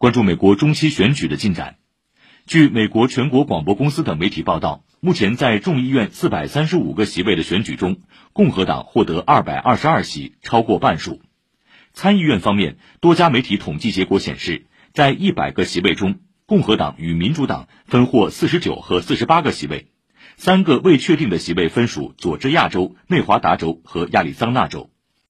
关注美国中期选举的进展。据美国全国广播公司等媒体报道目前在众议院四百三十五个席位的选举中共和党获得二百二十二席超过半数。参议院方面多家媒体统计结果显示在一百个席位中共和党与民主党分获四十九和四十八个席位三个未确定的席位分属佐治亚州内华达州和亚利桑那州。